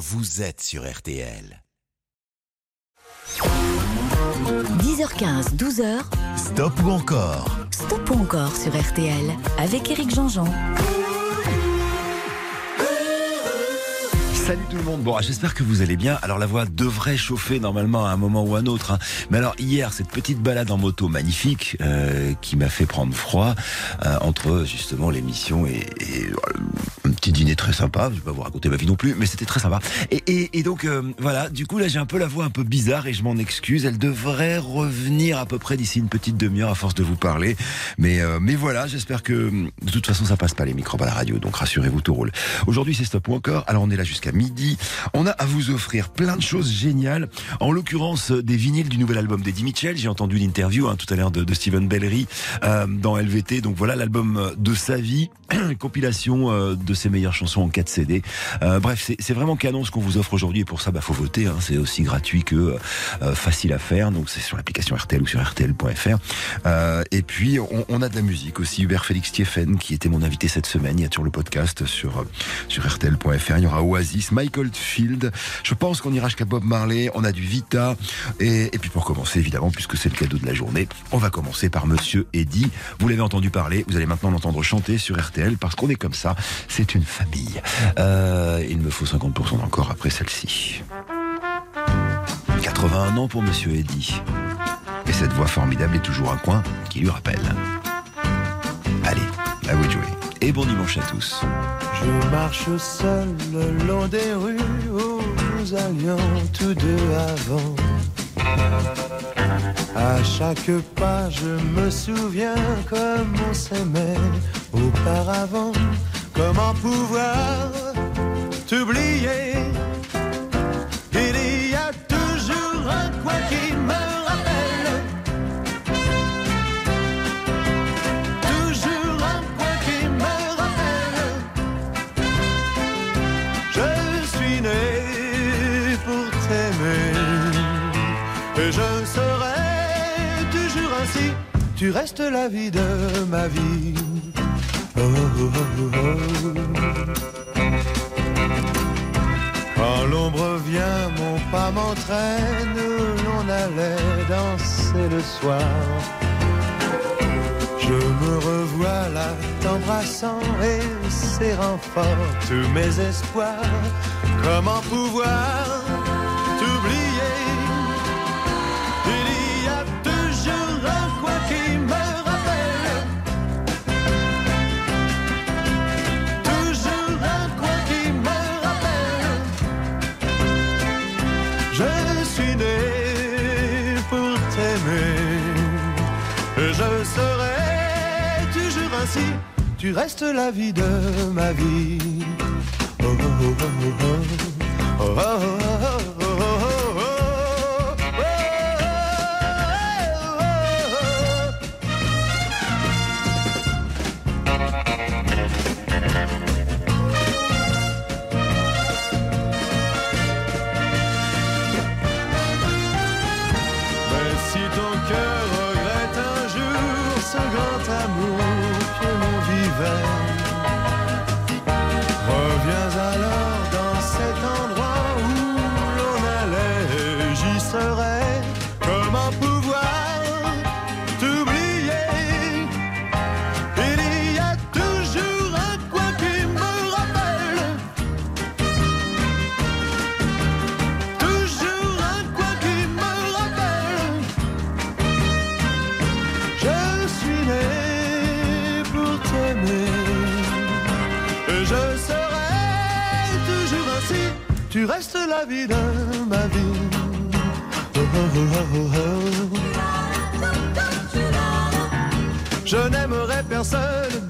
vous êtes sur RTL. 10h15, 12h. Stop ou encore? Stop ou encore sur RTL avec Eric Jean-Jean. Salut tout le monde. Bon, j'espère que vous allez bien. Alors la voix devrait chauffer normalement à un moment ou à un autre. hein. Mais alors hier, cette petite balade en moto magnifique euh, qui m'a fait prendre froid euh, entre justement l'émission et, et, euh, petit dîner très sympa. Je vais pas vous raconter ma vie non plus, mais c'était très sympa. Et, et- et donc euh, voilà. Du coup là, j'ai un peu la voix un peu bizarre et je m'en excuse. Elle devrait revenir à peu près d'ici une petite demi-heure à force de vous parler. Mais euh, mais voilà, j'espère que de toute façon ça passe pas les microbes à la radio. Donc rassurez-vous, tout roule. Aujourd'hui c'est stop ou encore. Alors on est là jusqu'à midi. On a à vous offrir plein de choses géniales. En l'occurrence euh, des vinyles du nouvel album d'Eddie Mitchell. J'ai entendu l'interview hein, tout à l'heure de, de Steven Bellery euh, dans LVT. Donc voilà l'album de sa vie, compilation euh, de ses meilleures chansons en 4 CD. Euh, bref, c'est vraiment canon ce qu'on vous offre aujourd'hui et pour ça, bah faut voter. hein. C'est aussi gratuit que euh, facile à faire. Donc c'est sur l'application RTL ou sur RTL.fr. Euh, et puis on, on a de la musique aussi. Hubert Félix Thieffen qui était mon invité cette semaine. Il y a toujours le podcast sur sur RTL.fr. Il y aura Oasis, Michael Field. Je pense qu'on ira jusqu'à Bob Marley. On a du Vita. Et, et puis pour commencer, évidemment, puisque c'est le cadeau de la journée, on va commencer par Monsieur Eddy. Vous l'avez entendu parler. Vous allez maintenant l'entendre chanter sur RTL parce qu'on est comme ça. C'est une famille. Euh, il me faut 50% encore après celle-ci. 81 ans pour Monsieur Eddy. Et cette voix formidable est toujours un coin qui lui rappelle. Allez, à vous de jouer. Et bon dimanche à tous. Je marche seul le long des rues où nous allions tous deux avant. À chaque pas, je me souviens comme on s'aimait auparavant. Comment pouvoir t'oublier? Il y a toujours un coin qui me rappelle. Toujours un coin qui me rappelle. Je suis né pour t'aimer et je serai toujours ainsi. Tu restes la vie de ma vie. Oh, oh, oh. Quand l'ombre vient, mon pas m'entraîne, l'on allait danser le soir. Je me revois là t'embrassant et serrant fort tous mes espoirs. Comment pouvoir t'oublier? Tu restes la vie de ma vie. La vie de ma vie. Oh, oh, oh, oh, oh. Je n'aimerai personne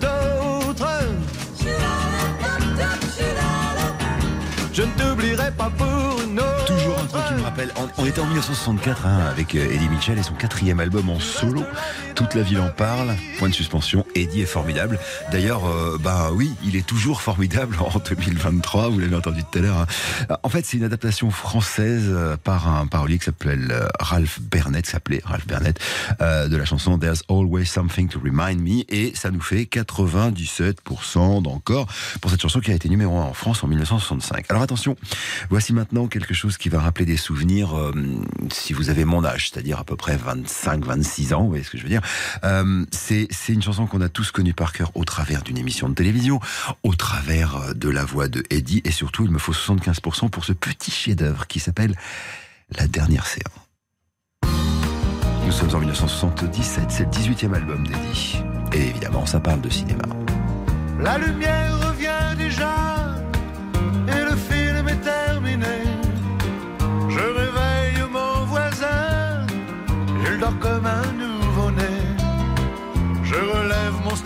on, était en 1964 hein, avec euh, Eddie Mitchell et son quatrième album en solo. Toute la ville en parle. Point de suspension. Eddie est formidable. D'ailleurs, euh, bah oui, il est toujours formidable en 2023. Vous l'avez entendu tout à l'heure. Hein. En fait, c'est une adaptation française euh, par un parolier qui s'appelle Ralph Bernett, s'appelait Ralph Bernett, de la chanson There's Always Something to Remind Me, et ça nous fait 97% d'encore pour cette chanson qui a été numéro 1 en France en 1965. Alors attention, voici maintenant quelque chose qui va rappeler des souvenirs euh, si vous avez mon âge, c'est-à-dire à peu près 25-26 ans, vous voyez ce que je veux dire. Euh, c'est une chanson qu'on a tous connue par cœur au travers d'une émission de télévision, au travers euh, de la voix de Eddie, et surtout il me faut 75% pour ce petit chef-d'œuvre qui s'appelle La dernière séance. Nous sommes en 1977, c'est le 18e album d'Eddie. Et évidemment, ça parle de cinéma. La lumière revient déjà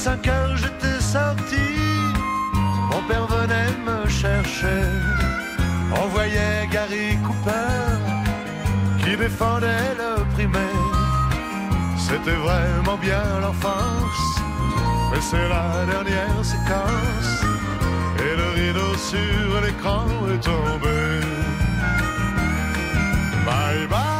5 heures j'étais sorti, mon père venait me chercher. On voyait Gary Cooper qui défendait le primaire. C'était vraiment bien l'enfance, mais c'est la dernière séquence. Et le rideau sur l'écran est tombé. Bye bye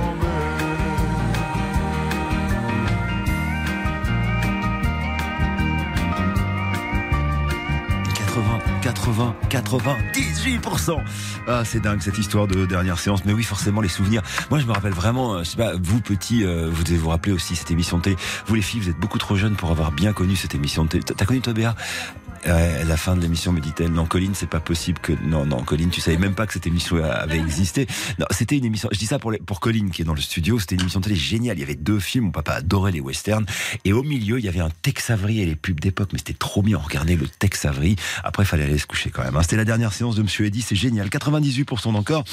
80, 80, 98%. Ah, c'est dingue cette histoire de dernière séance. Mais oui, forcément, les souvenirs. Moi, je me rappelle vraiment, euh, je sais pas, vous petits, euh, vous devez vous rappeler aussi cette émission de. Vous les filles, vous êtes beaucoup trop jeunes pour avoir bien connu cette émission de télé. T'as connu toi, Ouais, la fin de l'émission, me dit-elle, non, Colline, c'est pas possible que, non, non, Colline, tu savais même pas que cette émission avait existé. Non, c'était une émission, je dis ça pour, les, pour Colline qui est dans le studio, c'était une émission télé géniale. Il y avait deux films, mon papa adorait les westerns. Et au milieu, il y avait un Tex Avery et les pubs d'époque, mais c'était trop bien. On regardait le Tex Avery. Après, il fallait aller se coucher quand même. hein. C'était la dernière séance de Monsieur Eddy, c'est génial. 98% d'encore.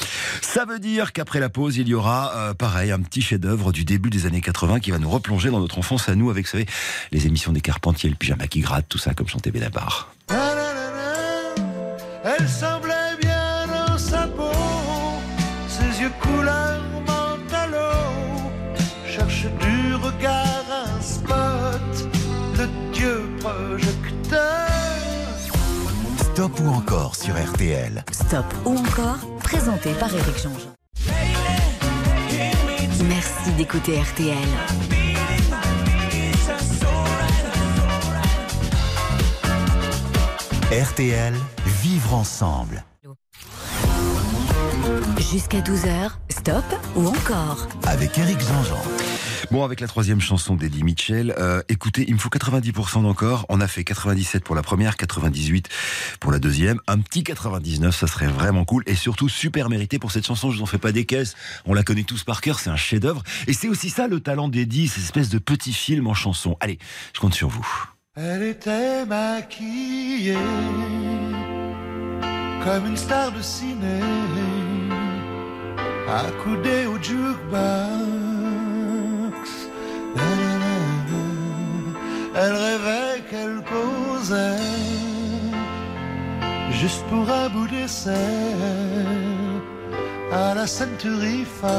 Ça veut dire qu'après la pause, il y aura, euh, pareil, un petit chef-d'œuvre du début des années 80 qui va nous replonger dans notre enfance à nous avec, vous savez, les émissions des Carpentiers, le pyjama qui gratte, tout ça, comme chantait Benabar. Elle semblait bien dans sa peau, ses yeux couleur mentalo. Cherche du regard un spot de Dieu projecteur. Stop ou encore sur RTL. Stop ou encore, présenté par Éric Jean-Jean. Merci d'écouter RTL. RTL, vivre ensemble. Jusqu'à 12h, stop ou encore Avec Eric Jean-Jean. Bon, avec la troisième chanson d'Eddie Mitchell, euh, écoutez, il me faut 90% d'encore. On a fait 97 pour la première, 98 pour la deuxième. Un petit 99, ça serait vraiment cool. Et surtout, super mérité pour cette chanson. Je vous en fais pas des caisses. On la connaît tous par cœur. C'est un chef-d'œuvre. Et c'est aussi ça le talent d'Eddie, cette espèce de petit film en chanson. Allez, je compte sur vous. Elle était maquillée comme une star de ciné, accoudée au jukebox. Elle rêvait qu'elle posait juste pour un bout d'essai à la Century Fox.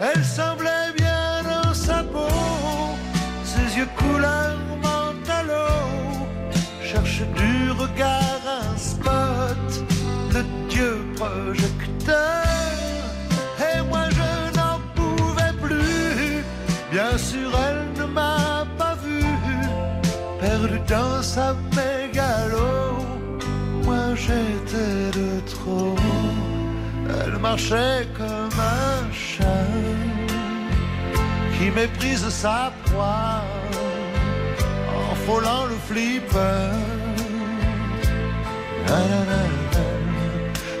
Elle semblait yeux couleur mentalo cherche du regard un spot de Dieu projecteur. Et moi je n'en pouvais plus, bien sûr elle ne m'a pas vu, perdu dans sa mégalo. Moi j'étais de trop. Elle marchait comme un chat qui méprise sa proie frôlant le flipper.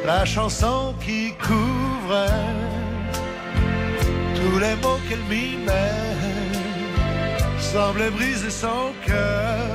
La, chanson qui couvrait tous les mots qu'elle mimait semblait briser son cœur.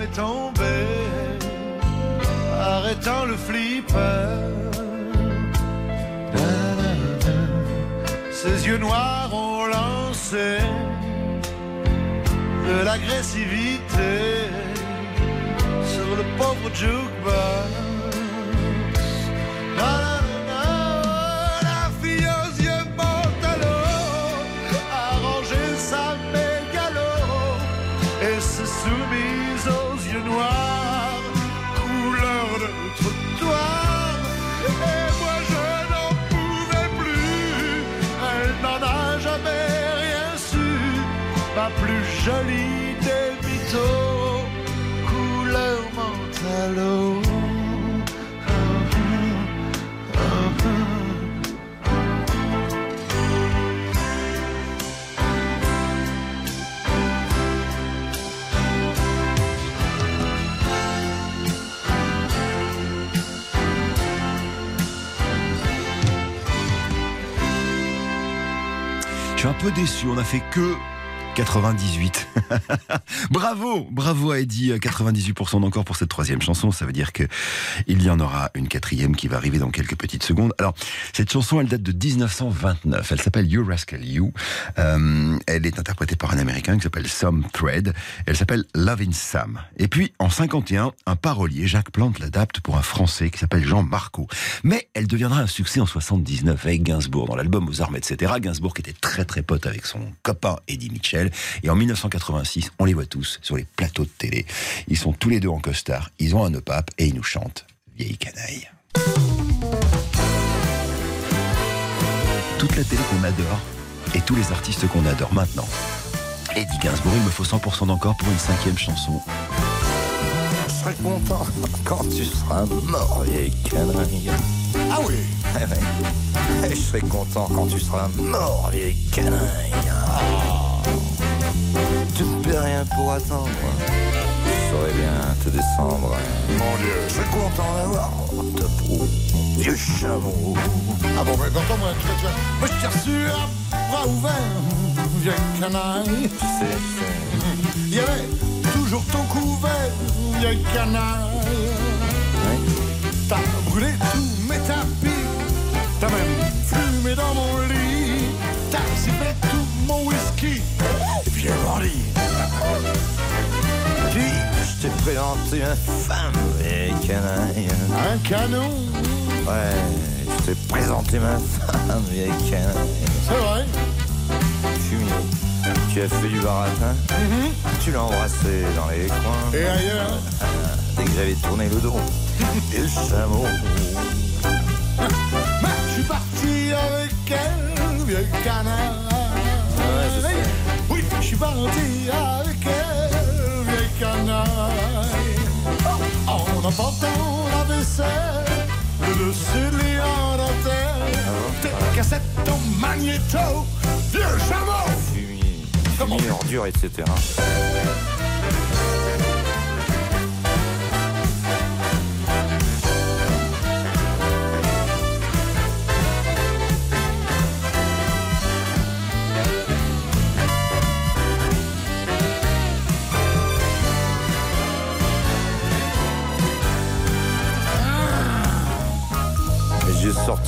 Est tombé, arrêtant le flipper. Ses yeux noirs ont lancé de l'agressivité sur le pauvre jukebox. Jolie des mythos, couleur mentalo. Je suis un peu déçu. On a fait que 98. bravo, bravo à Eddie, 98% d'encore pour cette troisième chanson. Ça veut dire que il y en aura une quatrième qui va arriver dans quelques petites secondes. Alors, cette chanson, elle date de 1929. Elle s'appelle You Rascal You. Euh, elle est interprétée par un Américain qui s'appelle Sam Thread. Elle s'appelle Lovin' Sam. Et puis, en 51, un parolier, Jacques Plante, l'adapte pour un Français qui s'appelle Jean Marco. Mais elle deviendra un succès en 79 avec Gainsbourg dans l'album aux armes, etc. Gainsbourg qui était très très pote avec son copain Eddie Mitchell. Et en 1986, on les voit tous sur les plateaux de télé. Ils sont tous les deux en costard, ils ont un opape et ils nous chantent Vieille canaille. Toute la télé qu'on adore et tous les artistes qu'on adore maintenant. Eddie Gainsbourg, il me faut 100% d'encore pour une cinquième chanson. Je serai content quand tu seras mort, vieille canaille. Ah oui Eh ouais. Et je serai content quand tu seras mort, vieille canaille. Ah. Peux rien pour attendre. saurais bien te descendre. Mon Dieu, je suis content d'avoir ta peau, vieux chameau. Ah bon, mais pourtant, moi, tu vois, tu vois, moi, je t'ai reçu à bras ouverts, vieille canaille. Tu sais, c'est... Il y avait toujours ton couvert, vieille canaille. T'as brûlé tous mes tapis, t'as même fumé dans mon lit, t'as sifflé tout mon whisky, vieux bandit. Puis, je t'ai présenté ma femme, vieille canaille. Un canon, Ouais, je t'ai présenté ma femme, vieille canaille. c'est vrai. Fumier, tu as fait du baratin, tu l'as embrassé dans les coins. Et ailleurs, Dès que j'avais tourné le dos, et le chameau. je suis parti avec elle, vieille canaille. Ouais, suis parti avec elle, vieille canaille. En emportant la vaisselle, le dessus de dentelle, tes cassettes en magnéto, vieux chameau. Fumier, fumier, ordure, etc.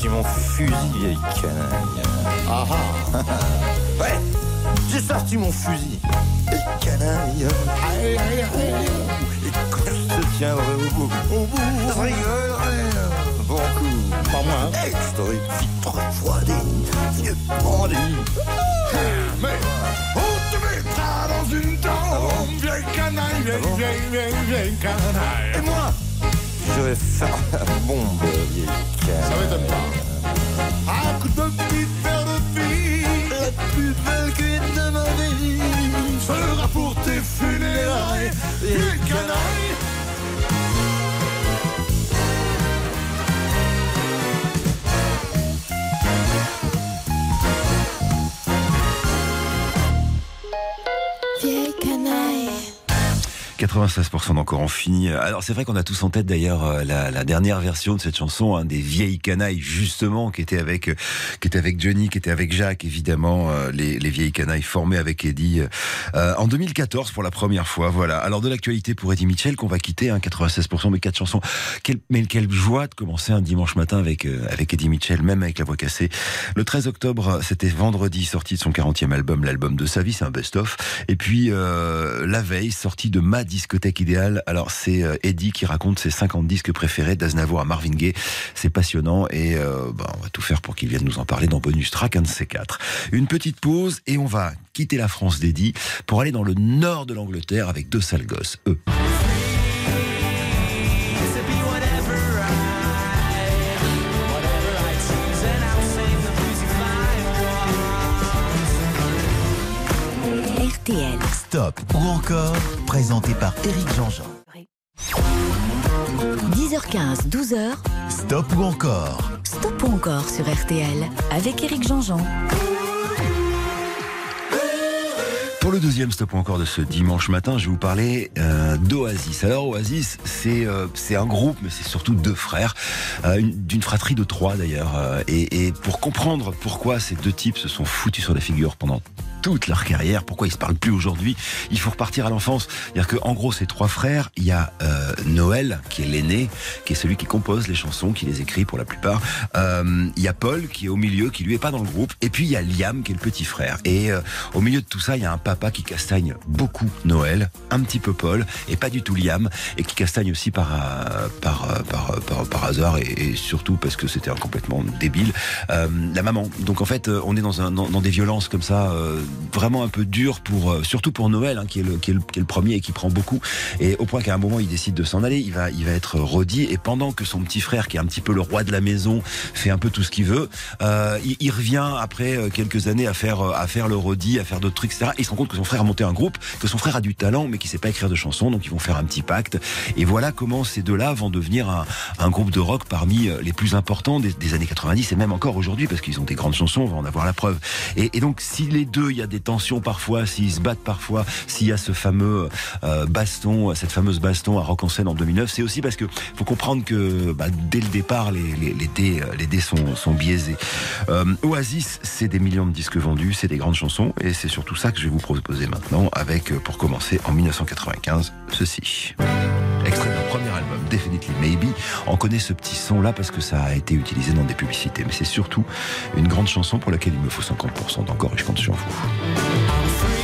J'ai sorti mon fusil, vieille canaille. Ah ah, Ouais, j'ai sorti mon fusil. Vieille canaille. aïe aïe aïe. Et quand je te tiendrai au bout, au bout, je rigolerai. Bon coup. Pas moi, hein. Hey, je t'aurais vite refroidi, vieux bandit. Mais on te mettra dans une tombe, vieille canaille, vieille, vieille, vieille, vieille canaille. Et moi, je vais faire la bombe, vieille Ça m'étonne pas. Un coup de petite paire de filles, La plus belle cuite de ma vie. sera pour tes funérailles, vieille canaille. 96% d'encore en fini. Alors c'est vrai qu'on a tous en tête d'ailleurs euh, la, dernière version de cette chanson, hein, des vieilles canailles justement, qui était avec euh, qui était avec Johnny, qui était avec Jacques évidemment, euh, les, les vieilles canailles formées avec Eddie en 2014 pour la première fois. Voilà. Alors de l'actualité pour Eddie Mitchell qu'on va quitter, hein, 96% de quatre chansons. Quelle, mais quelle joie de commencer un dimanche matin avec avec Eddie Mitchell, même avec la voix cassée. Le 13 octobre, c'était vendredi, sortie de son 40e album, l'album de sa vie, c'est un best-of. Et puis la veille, sortie de ma discothèque idéale. Alors c'est euh, Eddie qui raconte ses 50 disques préférés d'Aznavour à Marvin Gaye. C'est passionnant et euh, bah, on va tout faire pour qu'il vienne nous en parler dans Bonus Track, un de ces quatre. Une petite pause et on va quitter la France d'Eddie pour aller dans le nord de l'Angleterre avec deux sales gosses. Stop ou encore, présenté par Éric Jean-Jean. 10h15, 12h. Stop ou encore, Stop ou encore sur RTL. Avec Eric Jean-Jean. Pour le deuxième stop encore de ce dimanche matin, je vais vous parler euh, d'Oasis. Alors Oasis, c'est euh, c'est un groupe, mais c'est surtout deux frères, euh, une- d'une fratrie de trois d'ailleurs. euh, et, et pour comprendre pourquoi ces deux types se sont foutus sur la figure pendant toute leur carrière, pourquoi ils se parlent plus aujourd'hui, il faut repartir à l'enfance. C'est-à-dire que en gros, ces trois frères, il y a euh, Noël qui est l'aîné, qui est celui qui compose les chansons, qui les écrit pour la plupart. Euh, Il y a Paul qui est au milieu, qui lui est pas dans le groupe, et puis il y a Liam qui est le petit frère. Et euh, au milieu de tout ça, il y a un papa qui castagne beaucoup Noël, un petit peu Paul, et pas du tout Liam, et qui castagne aussi par euh, par euh, par, euh, par, par hasard et, surtout parce que c'était complètement débile. La maman. Donc en fait, on est dans un dans, dans des violences comme ça, vraiment un peu dures pour euh, surtout pour Noël, hein, qui est le qui est le, premier et qui prend beaucoup. Et au point qu'à un moment, il décide de s'en aller. Il va il va être rodi et pendant que son petit frère, qui est un petit peu le roi de la maison, fait un peu tout ce qu'il veut, euh, il, revient après euh, quelques années à faire à faire le rodi, à faire d'autres trucs, etc. Et il se rend compte que son frère a monté un groupe, que son frère a du talent, mais qui sait pas écrire de chansons, donc ils vont faire un petit pacte. Et voilà comment ces deux-là vont devenir un, groupe de rock parmi les plus importants des, années 90 et même encore aujourd'hui, parce qu'ils ont des grandes chansons, on va en avoir la preuve. Et, et donc, si les deux, il y a des tensions parfois, s'ils se battent parfois, s'il y a ce fameux euh, baston, cette fameuse baston à Rock en scène en 2009, c'est aussi parce que faut comprendre que bah, dès le départ, les, dés, les dés sont, biaisés. Euh, Oasis, c'est des millions de disques vendus, c'est des grandes chansons, et c'est surtout ça que je vais vous proposer maintenant, avec, pour commencer, en 1995, ceci. Extrait de premier album, Definitely Maybe. On connaît ce petit son-là parce que ça a été utilisé dans des publicités, mais c'est surtout une grande chanson pour laquelle il me faut 50% d'encore et je compte sur vous.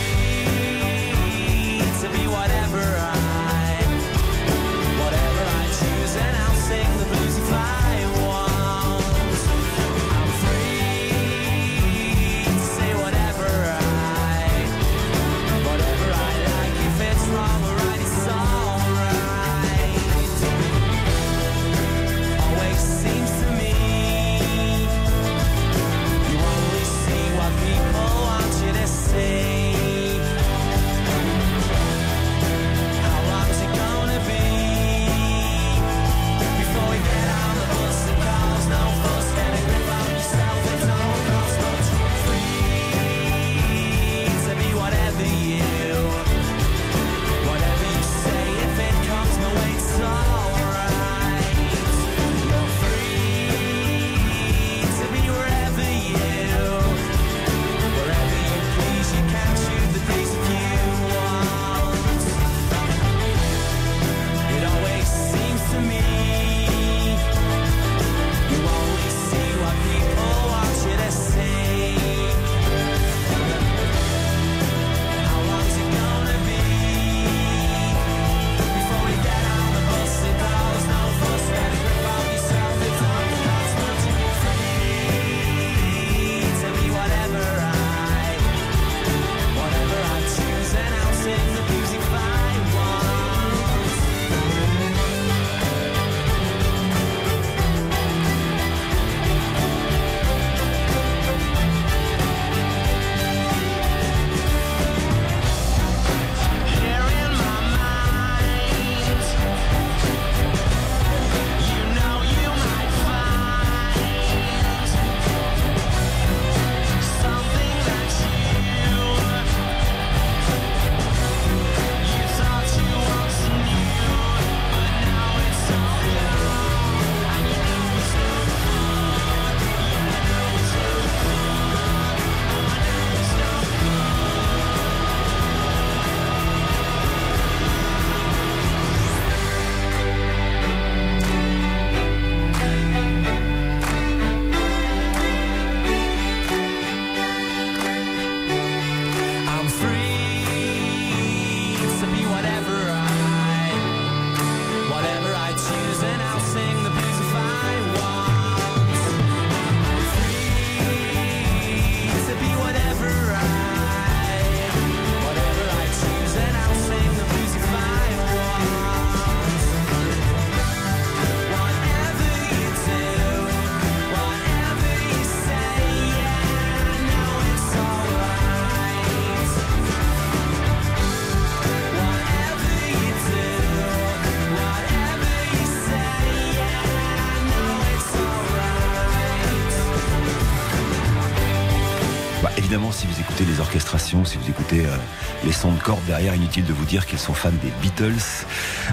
Inutile de vous dire qu'ils sont fans des Beatles.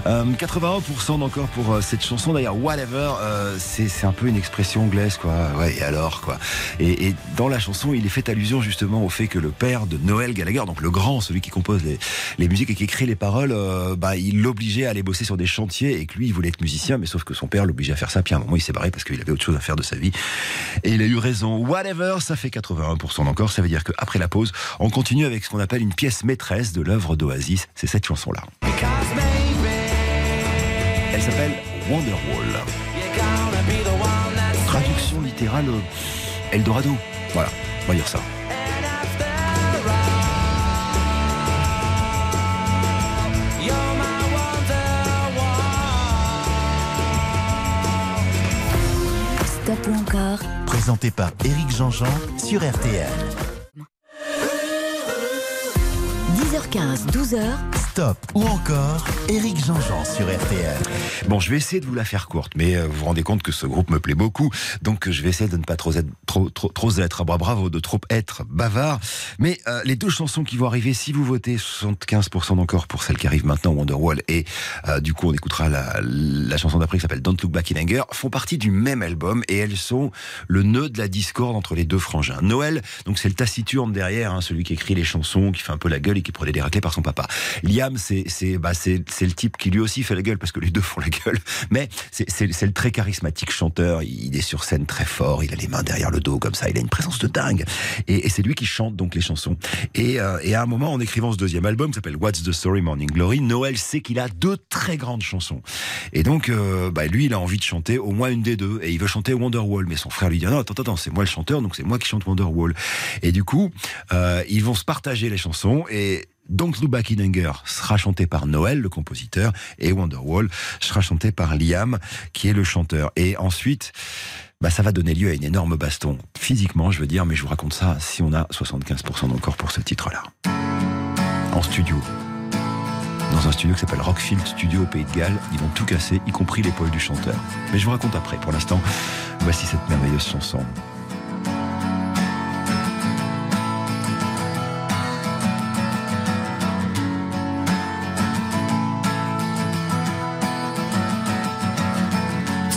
Euh, 81% d'encore pour euh, cette chanson. D'ailleurs, whatever, euh, c'est un peu une expression anglaise, quoi. Ouais, et alors, quoi. Et, et, dans la chanson, il est fait allusion justement au fait que le père de Noël Gallagher, donc le grand, celui qui compose les, musiques et qui écrit les paroles, euh, bah, il l'obligeait à aller bosser sur des chantiers et que lui, il voulait être musicien, mais sauf que son père l'obligeait à faire ça. Puis à un moment, il s'est barré parce qu'il avait autre chose à faire de sa vie. Et il a eu raison. Whatever, ça fait 81% d'encore. Ça veut dire qu'après la pause, on continue avec ce qu'on appelle une pièce maîtresse de l'œuvre d'Oasis. C'est cette chanson-là. Elle s'appelle Wonderwall. Traduction littérale Eldorado. Voilà, on va dire ça. Stop ou encore Présenté par Éric Jean-Jean sur RTL. 10h15, 12h. Stop ou encore Eric Jean-Jean sur RTL. Bon, je vais essayer de vous la faire courte, mais euh, vous vous rendez compte que ce groupe me plaît beaucoup, donc je vais essayer de ne pas trop être, trop, trop, bravo, de trop être bavard. Mais euh, les deux chansons qui vont arriver, si vous votez 75% d'encore pour celle qui arrive maintenant, Wonderwall, et euh, du coup on écoutera la, chanson d'après qui s'appelle Don't Look Back in Anger, font partie du même album et elles sont le nœud de la discorde entre les deux frangins. Noël, donc c'est le taciturne derrière, hein, celui qui écrit les chansons, qui fait un peu la gueule et qui prenait des raclés par son papa. Bah, c'est c'est le type qui lui aussi fait la gueule parce que les deux font la gueule, mais c'est le très charismatique chanteur. Il est sur scène très fort, il a les mains derrière le dos comme ça, il a une présence de dingue et, et c'est lui qui chante donc les chansons. Et, euh, et à un moment, en écrivant ce deuxième album qui s'appelle What's the Story Morning Glory, Noël sait qu'il a deux très grandes chansons. Et donc, euh, bah, lui, il a envie de chanter au moins une des deux et il veut chanter Wonderwall. Mais son frère lui dit non, attends, attends, c'est moi le chanteur, donc c'est moi qui chante Wonderwall. Et du coup, euh, ils vont se partager les chansons et Back in Anger sera chanté par Noël, le compositeur, et Wonderwall sera chanté par Liam, qui est le chanteur. Et ensuite, bah, ça va donner lieu à une énorme baston. Physiquement, je veux dire, mais je vous raconte ça si on a 75% d'encore pour ce titre-là. En studio. Dans un studio qui s'appelle Rockfield Studio au Pays de Galles, ils vont tout casser, y compris l'épaule du chanteur. Mais je vous raconte après. Pour l'instant, voici cette merveilleuse chanson.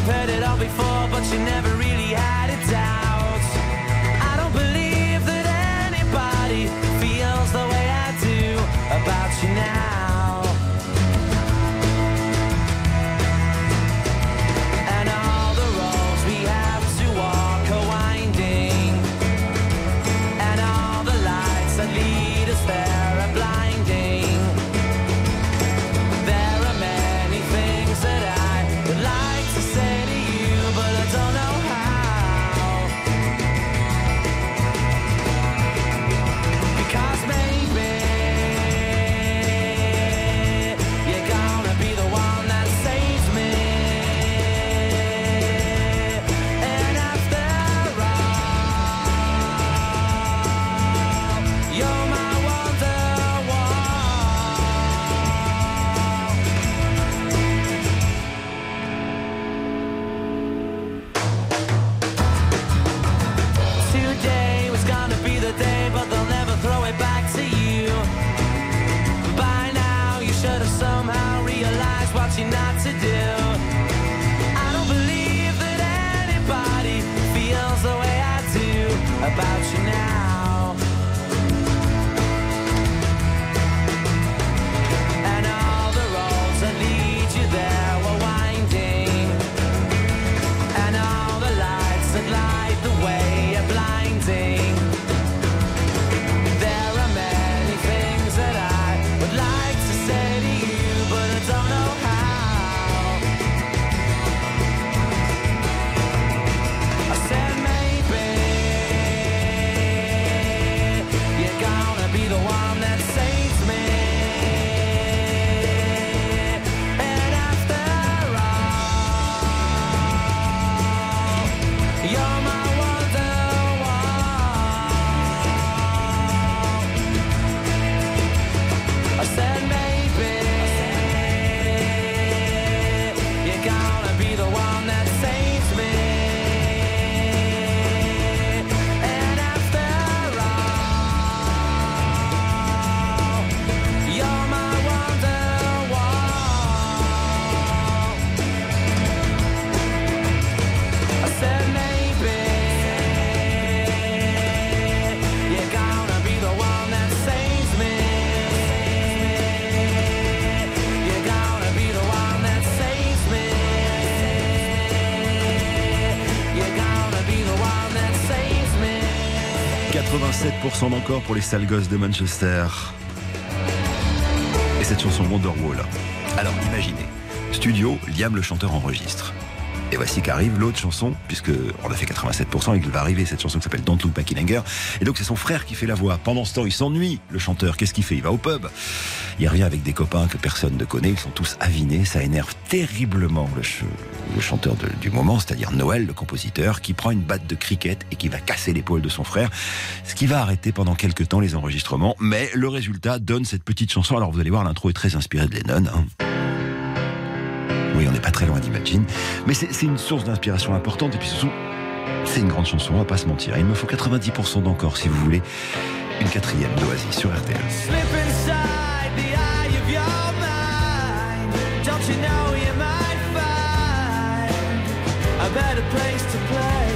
you've heard it all before, but you never really had it out. 87% d'encore pour les sales gosses de Manchester. Et cette chanson Wonderwall. Alors imaginez, studio, Liam le chanteur enregistre. Et voici qu'arrive l'autre chanson, puisque on a fait 87% et qu'il va arriver cette chanson qui s'appelle Don't Look Back in. Et donc c'est son frère qui fait la voix. Pendant ce temps, il s'ennuie, le chanteur. Qu'est-ce qu'il fait? Il va au pub. Il revient avec des copains que personne ne connaît. Ils sont tous avinés. Ça énerve terriblement le, le chanteur du moment, c'est-à-dire Noël, le compositeur, qui prend une batte de cricket et qui va casser l'épaule de son frère. Ce qui va arrêter pendant quelques temps les enregistrements. Mais le résultat donne cette petite chanson. Alors vous allez voir, l'intro est très inspirée de Lennon. hein. Oui, on n'est pas très loin d'Imagine. Mais c'est une source d'inspiration importante. Et puis surtout, c'est une grande chanson, on va pas se mentir. Il me faut 90% d'encore, si vous voulez. Une quatrième d'Oasis sur RTL. Slip inside the eye of your mind. Don't you know you might find a better place to play?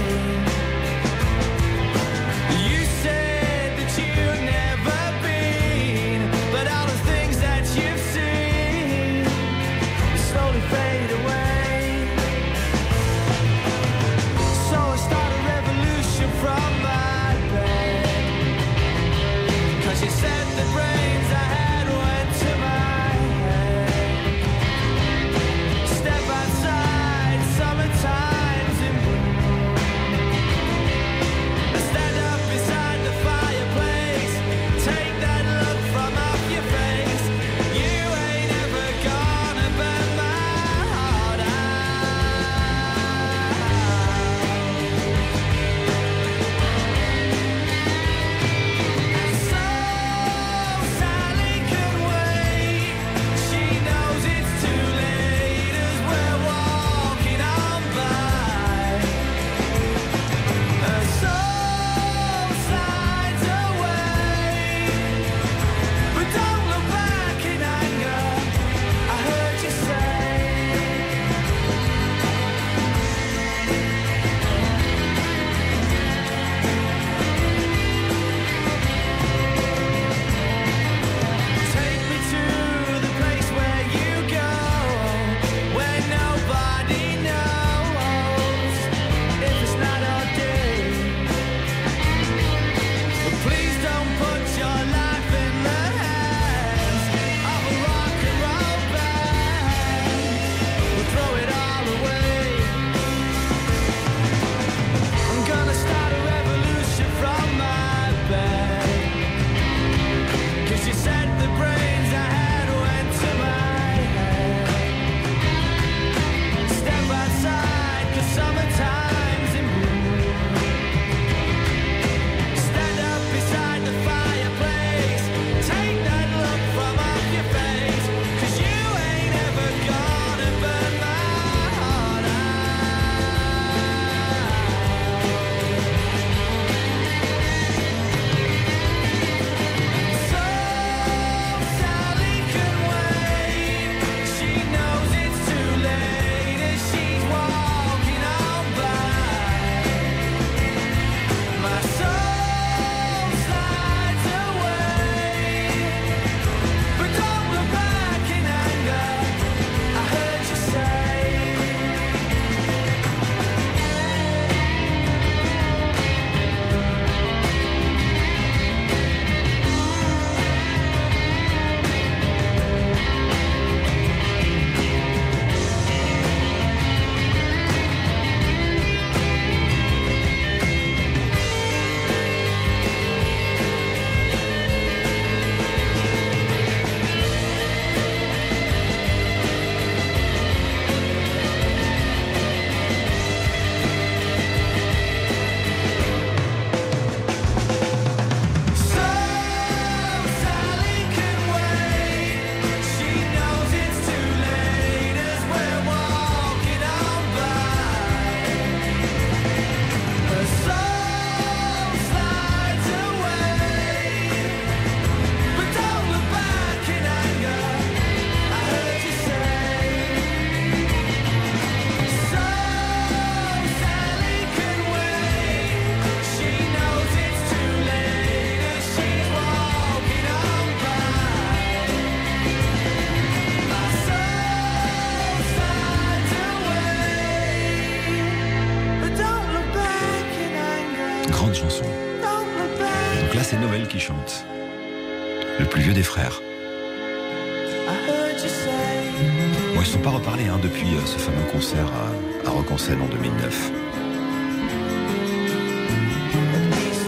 Concert à, à en 2009.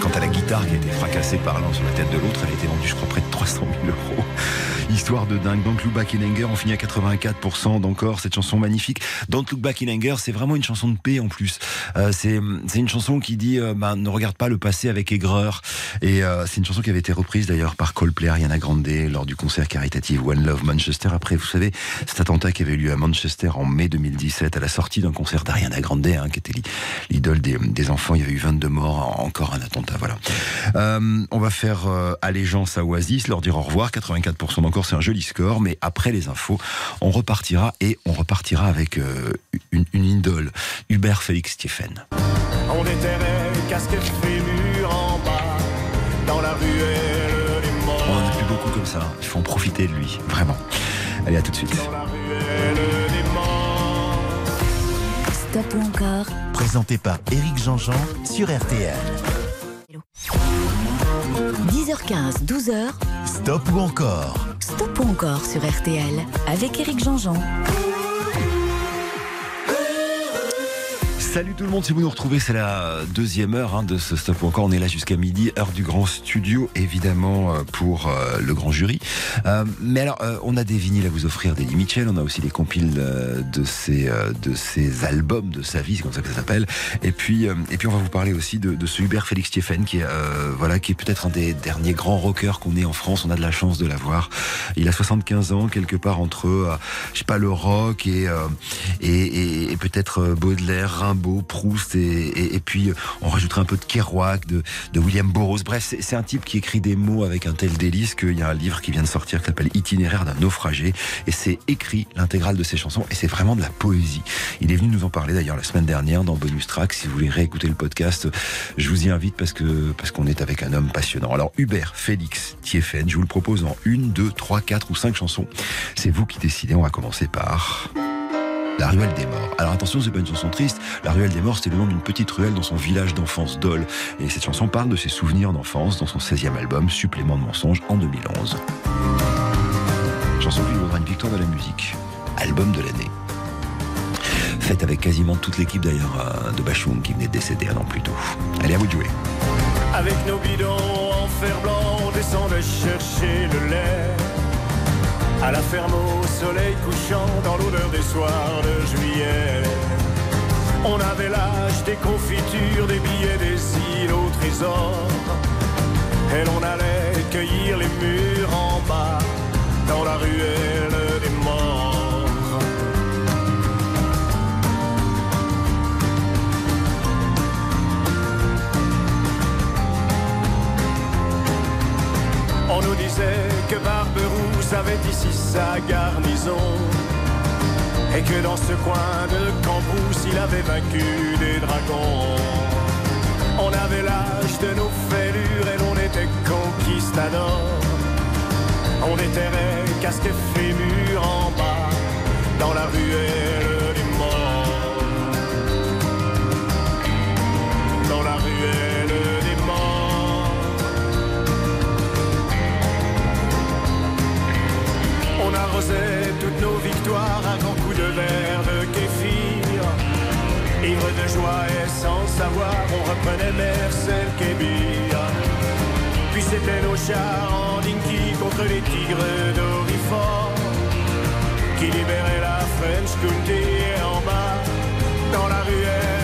Quant à la guitare qui a été fracassée par l'un sur la tête de l'autre, elle a été vendue, je crois, près de 300 000 euros. Histoire de dingue. Donc Look Back in Anger, on finit à 84% d'encore cette chanson magnifique. Don't Look Back in Anger, c'est vraiment une chanson de paix en plus. Euh, c'est une chanson qui dit euh, bah, ne regarde pas le passé avec aigreur. Et euh, c'est une chanson qui avait été reprise d'ailleurs par Coldplay, Ariana Grande lors du concert caritatif One Love Manchester. Après, vous savez, cet attentat qui avait eu lieu à Manchester en mai 2017 à la sortie d'un concert d'Ariana Grande, hein, qui était l'i- l'idole des, des enfants. Il y avait eu 22 morts, encore un attentat. Voilà. On va faire allégeance à Oasis, leur dire au revoir. 84% d'encore, c'est un joli score. Mais après les infos, on repartira et on repartira avec euh, une, une idole, Hubert Félix Stephen. On déterrait casquette fémur en bas, dans la ruelle des On morts. en a plus beaucoup comme ça. Il faut en profiter de lui, vraiment. Allez, à tout de suite. Dans la ruelle des morts. Stop ou encore Présenté par Éric Jean-Jean sur RTL. 10h15, 12h, Stop ou encore Stop ou encore sur RTL avec Éric Jean-Jean. Salut tout le monde, si vous nous retrouvez, c'est la deuxième heure hein, de ce stop ou encore. On est là jusqu'à midi, heure du grand studio, évidemment, euh, pour euh, le grand jury. Euh, mais alors, on a des vinyles à vous offrir d'Eddie Mitchell, on a aussi des compiles de, ses, de ses albums, de sa vie, c'est comme ça que ça s'appelle. Et puis, et puis, on va vous parler aussi de, ce Hubert Félix Stephen, qui est, voilà, qui est peut-être un des derniers grands rockers qu'on ait en France. On a de la chance de l'avoir. Il a 75 ans, quelque part entre, je sais pas, le rock et, et, et- peut-être Baudelaire, Rimbaud, Proust, et, et- puis euh, on rajouterait un peu de Kerouac, de, de William Burroughs. Bref, c'est c'est un type qui écrit des mots avec un tel délice qu'il y a un livre qui vient de sortir qui s'appelle Itinéraire d'un naufragé, et c'est écrit l'intégrale de ses chansons, et c'est vraiment de la poésie. Il est venu nous en parler d'ailleurs la semaine dernière dans Bonus Track. Si vous voulez réécouter le podcast, je vous y invite parce que parce qu'on est avec un homme passionnant. Alors Hubert Félix Thieffen, je vous le propose en une, deux, trois, quatre ou cinq chansons. C'est vous qui décidez. On va commencer par. La ruelle des morts. Alors attention, c'est pas une chanson triste. La ruelle des morts, c'est le nom d'une petite ruelle dans son village d'enfance Dole. Et cette chanson parle de ses souvenirs d'enfance dans son 16e album, Supplément de mensonges, en 2011. Chanson qui lui vaudra une victoire de la musique. Album de l'année. Faite avec quasiment toute l'équipe d'ailleurs euh, de Bachung qui venait de décéder un an plus tôt. Allez, à vous de jouer. Avec nos bidons en fer blanc, on chercher le lait. À la ferme au soleil couchant, dans l'odeur des soirs de juillet. On avait l'âge des confitures, des billets, des îles au trésor. Et l'on allait cueillir les murs en bas, dans la ruelle des morts. On nous disait Barberousse avait ici sa garnison. Et que dans ce coin de Cambrousse il avait vaincu des dragons. On avait l'âge de nos fêlures et l'on était conquistadors. On déterrait casque et fémur en bas Dans la ruelle De joie et sans savoir, on reprenait Mercel Kébir. Puis c'était nos chars en dinky contre les tigres d'Orifort qui libéraient la French County en bas dans la ruelle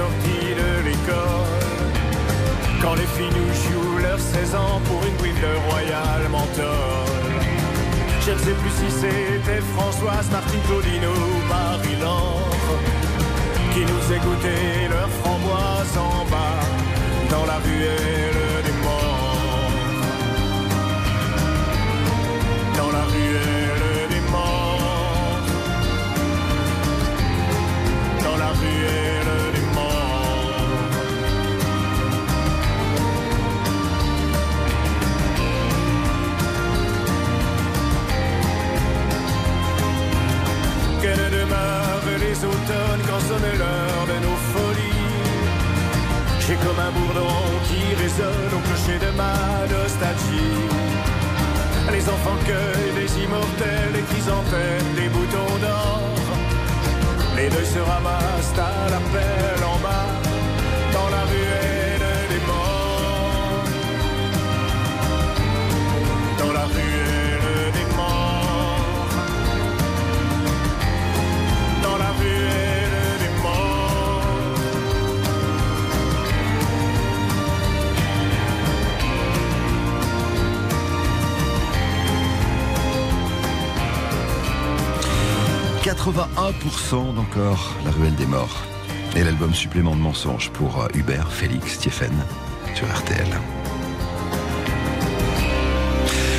sorties de l'école. Quand les filles nous jouent leurs 16 ans pour une bouille de royal menthol. Je ne sais plus si c'était Françoise, Martine Claudino ou Marie-Laure qui nous écoutaient leurs framboises en bas dans la ruelle des morts. Dans la ruelle de nos folies. J'ai comme un bourdon qui résonne au clocher de ma nostalgie. Les enfants cueillent des immortels, des chrysanthèmes, des boutons d'or. Les deuils se ramassent à l'appel en 81% d'encore La Ruelle des Morts. Et l'album supplément de mensonges pour euh, Hubert, Félix, Stéphane sur RTL.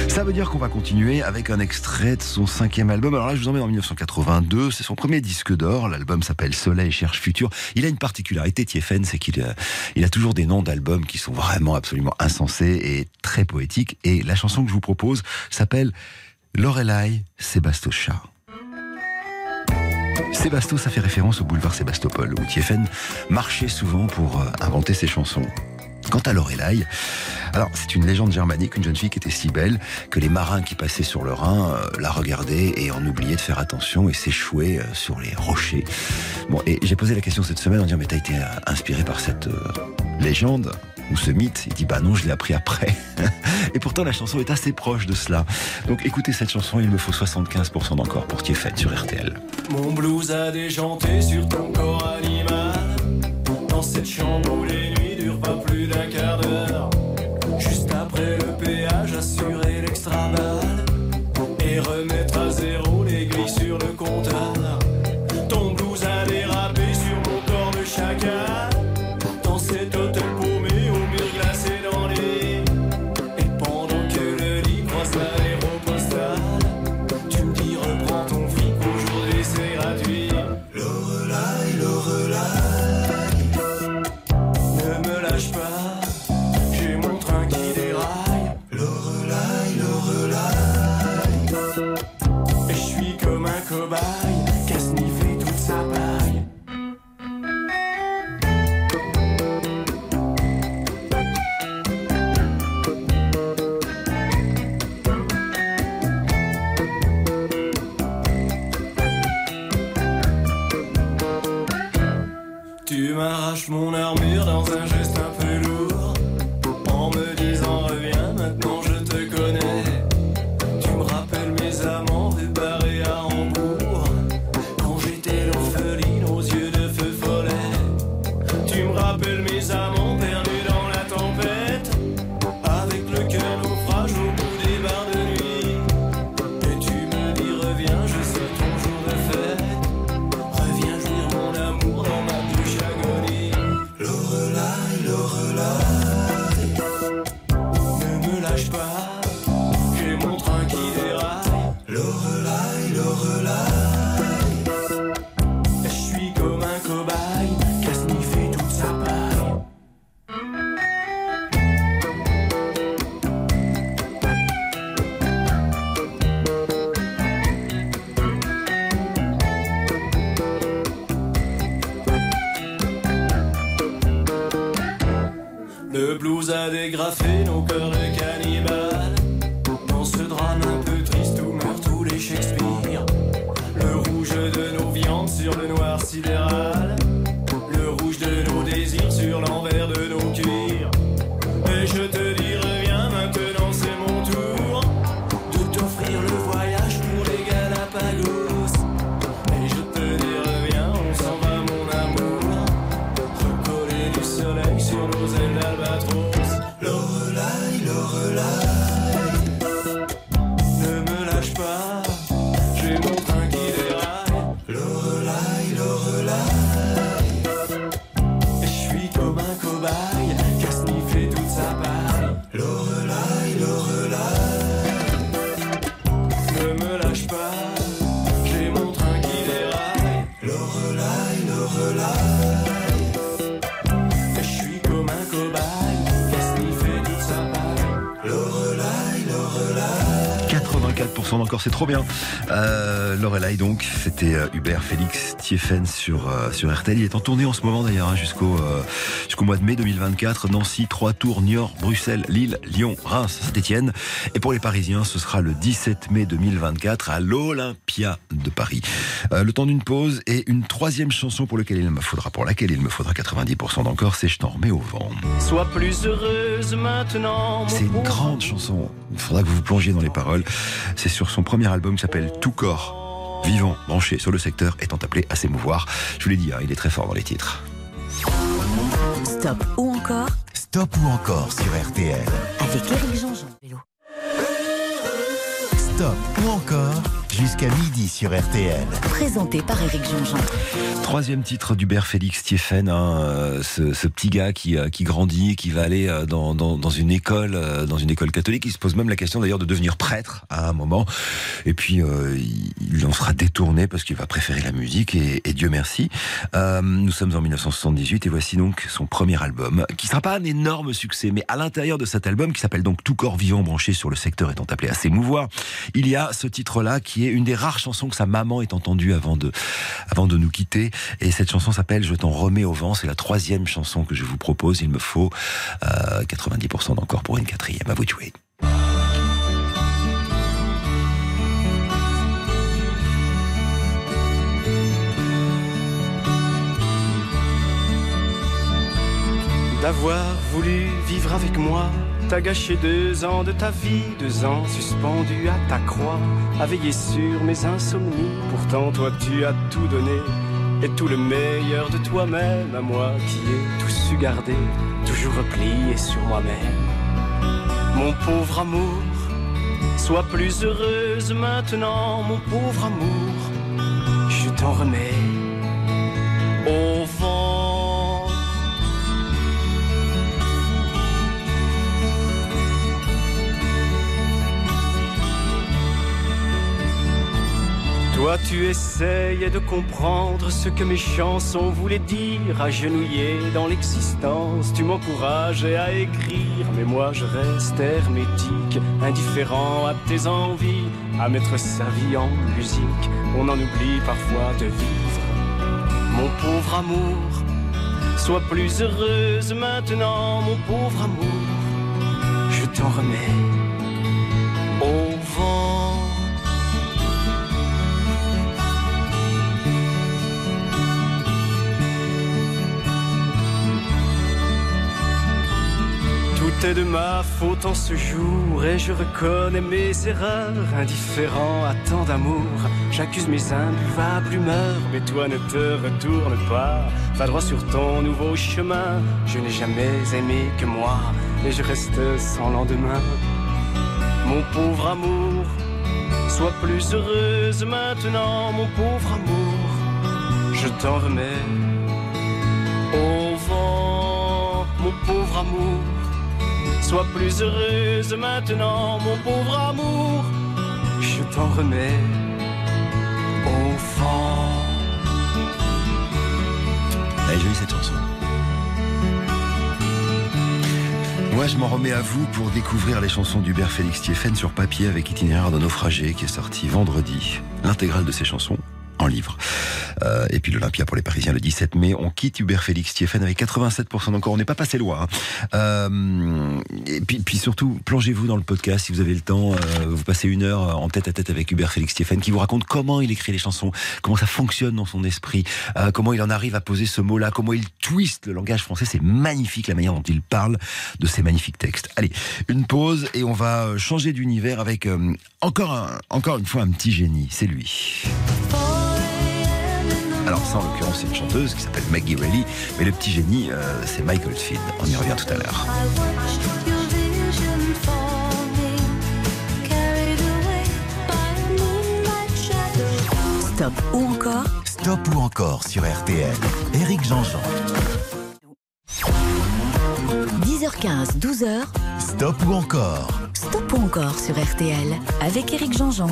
Ça veut dire qu'on va continuer avec un extrait de son cinquième album. Alors là, je vous emmène en 1982. C'est son premier disque d'or. L'album s'appelle Soleil cherche futur. Il a une particularité, Tiefen, c'est qu'il a, il a toujours des noms d'albums qui sont vraiment absolument insensés et très poétiques. Et la chanson que je vous propose s'appelle Lorelai Sébastochat. Sébasto, ça fait référence au boulevard Sébastopol, où Tiefen marchait souvent pour euh, inventer ses chansons. Quant à Lorelai, alors c'est une légende germanique, une jeune fille qui était si belle que les marins qui passaient sur le Rhin euh, la regardaient et en oubliaient de faire attention et s'échouaient euh, sur les rochers. Bon, et j'ai posé la question cette semaine en disant mais t'as été inspiré par cette légende? Ou ce mythe Il dit bah non, je l'ai appris après. et pourtant la chanson est assez proche de cela. Donc écoutez cette chanson, il me faut 75% d'encore pour Tiefen sur RTL. Mon blues a déjanté sur ton corps animal. Dans cette chambre où les nuits durent pas plus d'un quart d'heure. Juste après le péage, assurer l'extra. Et remettre mon armure dans un c'est trop bien. Euh, Lorelai donc, c'était euh, Hubert Félix Thieffen sur euh, sur RTL. Il est en tournée en ce moment d'ailleurs hein, jusqu'au euh, jusqu'au mois de mai 2024. Nancy, Trois Tours, Niort, Bruxelles, Lille, Lyon, Reims, Saint-Étienne. Et pour les Parisiens, ce sera le 17 mai 2024 à l'Olympia de Paris. Euh, le temps d'une pause et une troisième chanson pour laquelle il me faudra pour laquelle il me faudra 90% d'encore, c'est Je t'en remets au vent. Sois plus heureuse maintenant. C'est une grande chanson. Il faudra que vous vous plongiez dans les paroles. C'est sur son premier album qui s'appelle Tout corps. Vivant, branché sur le secteur, étant appelé à s'émouvoir. Je vous l'ai dit, hein, il est très fort dans les titres. Stop ou encore? Stop ou encore sur RTL. avec Éric Jean-Jean. Vélo. Stop ou encore? Jusqu'à midi sur RTL. Présenté par Éric Jean-Jean. Troisième titre d'Hubert Félix Thieffen, hein, euh, ce, ce petit gars qui, euh, qui grandit, qui va aller euh, dans, dans, dans une école, dans une école catholique. Il se pose même la question d'ailleurs de devenir prêtre à un moment. Et puis euh, il, il en sera détourné parce qu'il va préférer la musique et, et Dieu merci. Euh, nous sommes en 1978 et voici donc son premier album, qui sera pas un énorme succès, mais à l'intérieur de cet album, qui s'appelle donc Tout corps vivant branché sur le secteur étant appelé à s'émouvoir, il y a ce titre-là qui est une des rares chansons que sa maman ait entendue avant de, avant de nous quitter. Et cette chanson s'appelle Je t'en remets au vent. C'est la troisième chanson que je vous propose. Il me faut euh, 90% d'encore pour une quatrième. À vous de jouer. D'avoir voulu vivre avec moi, t'as gâché deux ans de ta vie, deux ans suspendus à ta croix, à veiller sur mes insomnies. Pourtant, toi, tu as tout donné, et tout le meilleur de toi-même à moi qui ai tout su garder, toujours replié sur moi-même. Mon pauvre amour, sois plus heureuse maintenant, mon pauvre amour, je t'en remets au vent. Toi tu essayais de comprendre ce que mes chansons voulaient dire, agenouillé dans l'existence, tu m'encourageais à écrire, mais moi je reste hermétique, indifférent à tes envies, à mettre sa vie en musique, on en oublie parfois de vivre. Mon pauvre amour, sois plus heureuse maintenant, mon pauvre amour, je t'en remets au vent. De ma faute en ce jour et je reconnais mes erreurs. Indifférent à tant d'amour, j'accuse mes imbuvables humeurs. Mais toi ne te retourne pas, va droit sur ton nouveau chemin. Je n'ai jamais aimé que moi et je reste sans lendemain. Mon pauvre amour, sois plus heureuse maintenant, mon pauvre amour. Je t'en remets au vent, mon pauvre amour. Sois plus heureuse maintenant, mon pauvre amour. Je t'en remets au vent. Elle est jolie cette chanson. Moi, je m'en remets à vous pour découvrir les chansons d'Hubert Félix Thieffen sur papier avec Itinéraire de naufragé qui est sorti vendredi. L'intégrale de ses chansons en livre. Euh, et puis l'Olympia pour les Parisiens le 17 mai. On quitte Hubert Félix Thieffen avec 87% d'encore. On n'est pas passé loin. hein. Euh, et puis, surtout, plongez-vous dans le podcast si vous avez le temps. Euh, vous passez une heure en tête à tête avec Hubert Félix Thieffen qui vous raconte comment il écrit les chansons, comment ça fonctionne dans son esprit, comment il en arrive à poser ce mot-là, comment il twiste le langage français. C'est magnifique la manière dont il parle de ces magnifiques textes. Allez, une pause et on va changer d'univers avec encore, encore une fois un petit génie. C'est lui. Alors ça, en l'occurrence, c'est une chanteuse qui s'appelle Maggie Reilly, mais le petit génie, euh, c'est Michael Field. On y revient tout à l'heure. Stop ou encore? Stop ou encore sur RTL. Éric Jean-Jean. 10h15, 12h. Stop ou encore? Stop ou encore sur RTL avec Éric Jean-Jean.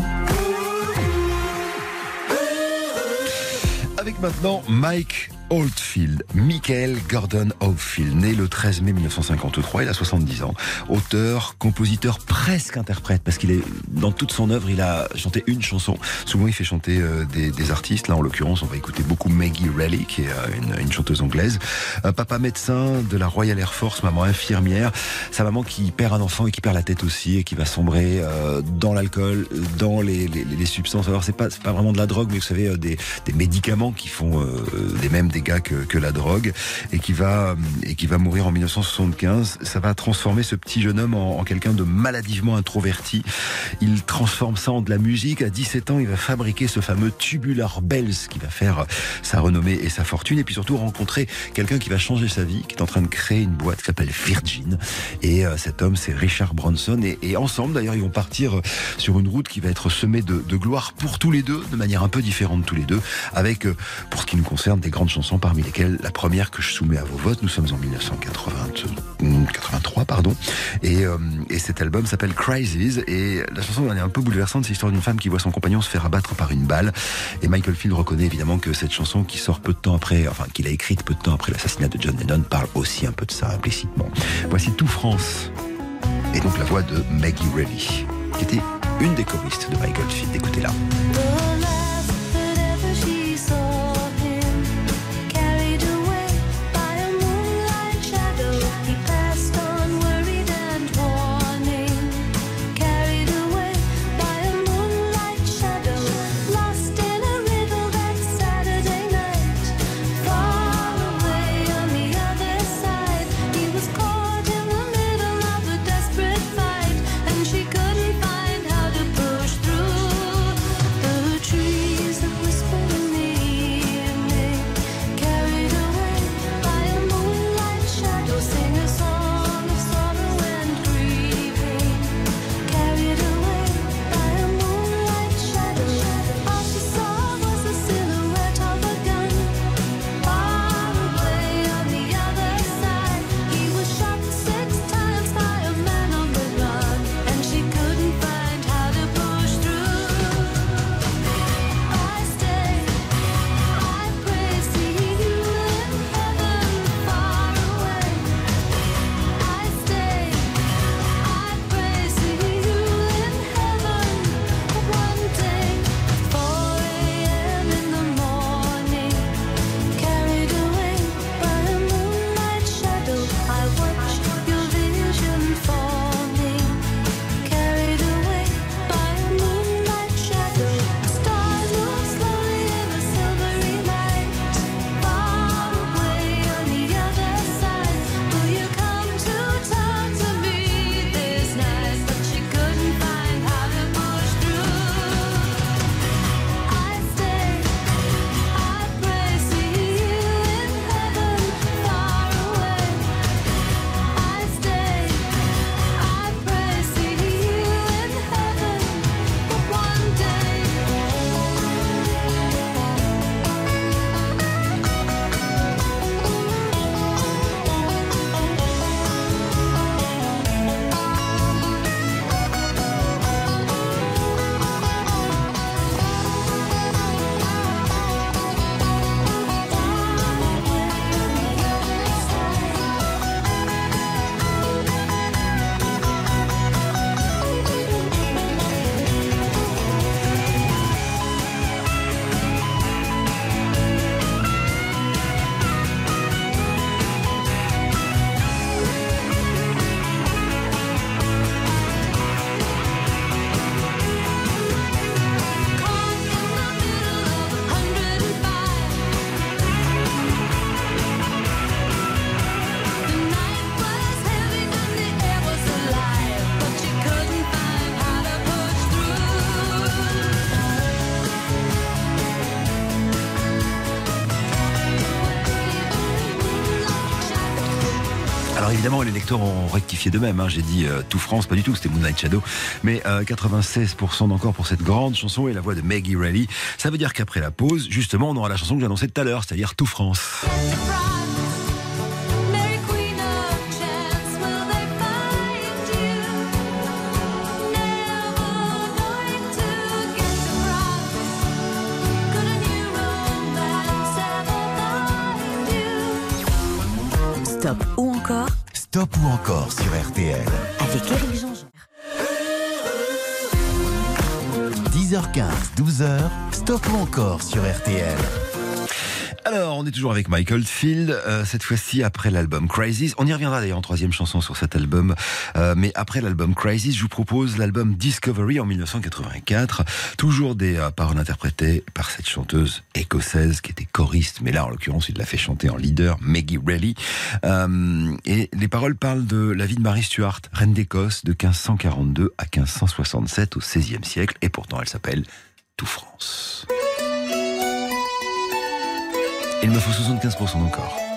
Avec maintenant Mike Oldfield. Michael Gordon Oldfield, né le 13 mai 1953, il a 70 ans. Auteur, compositeur, presque interprète, parce qu'il est dans toute son œuvre, il a chanté une chanson. Souvent, il fait chanter euh, des, artistes. Là, en l'occurrence, on va écouter beaucoup Maggie Reilly, qui est euh, une, chanteuse anglaise. Un papa médecin de la Royal Air Force, maman infirmière. Sa maman qui perd un enfant et qui perd la tête aussi et qui va sombrer euh, dans l'alcool, dans les, substances. Alors, c'est pas, pas vraiment de la drogue, mais vous savez, des médicaments qui font des mêmes dégâts que, la drogue et qui va et qui va mourir en 1975. Ça va transformer ce petit jeune homme en, quelqu'un de maladivement introverti. Il transforme ça en de la musique. À 17 ans, il va fabriquer ce fameux Tubular Bells qui va faire sa renommée et sa fortune et puis surtout rencontrer quelqu'un qui va changer sa vie, qui est en train de créer une boîte qui s'appelle Virgin. Et euh, cet homme, c'est Richard Bronson. Et, ensemble, d'ailleurs, ils vont partir sur une route qui va être semée de, de gloire pour tous les deux, de manière un peu différente tous les deux, avec, euh, pour ce qui nous concerne, des grandes chansons parmi lesquelles la première que je soumets à vos votes, nous sommes en 1983, pardon, et, euh, et cet album s'appelle Crisis, et la chanson est un peu bouleversante, c'est l'histoire d'une femme qui voit son compagnon se faire abattre par une balle, et Michael Field reconnaît évidemment que cette chanson qui sort peu de temps après, enfin qu'il a écrite peu de temps après l'assassinat de John Lennon, parle aussi un peu de ça implicitement. Voici Tout France, et donc la voix de Maggie Reilly, qui était une des choristes de Michael Field, écoutez-la. Lecteurs ont rectifié de même. Hein. J'ai dit euh, tout France, pas du tout, c'était Moonlight Shadow. Mais euh, 96% d'encore pour cette grande chanson et la voix de Maggie Reilly. Ça veut dire qu'après la pause, justement, on aura la chanson que j'annonçais tout à l'heure, c'est-à-dire Tout France. 12h, stop encore sur RTL. Alors, on est toujours avec Michael Field, euh, cette fois-ci après l'album Crisis. On y reviendra d'ailleurs en troisième chanson sur cet album. Euh, mais après l'album Crisis, je vous propose l'album Discovery en 1984. Toujours des euh, paroles interprétées par cette chanteuse écossaise qui était choriste, mais là en l'occurrence il l'a fait chanter en leader, Maggie Reilly. Et les paroles parlent de la vie de Marie Stuart, reine d'Écosse de 1542 à 1567 au XVIe siècle. Et pourtant elle s'appelle France. Il me faut 75% encore.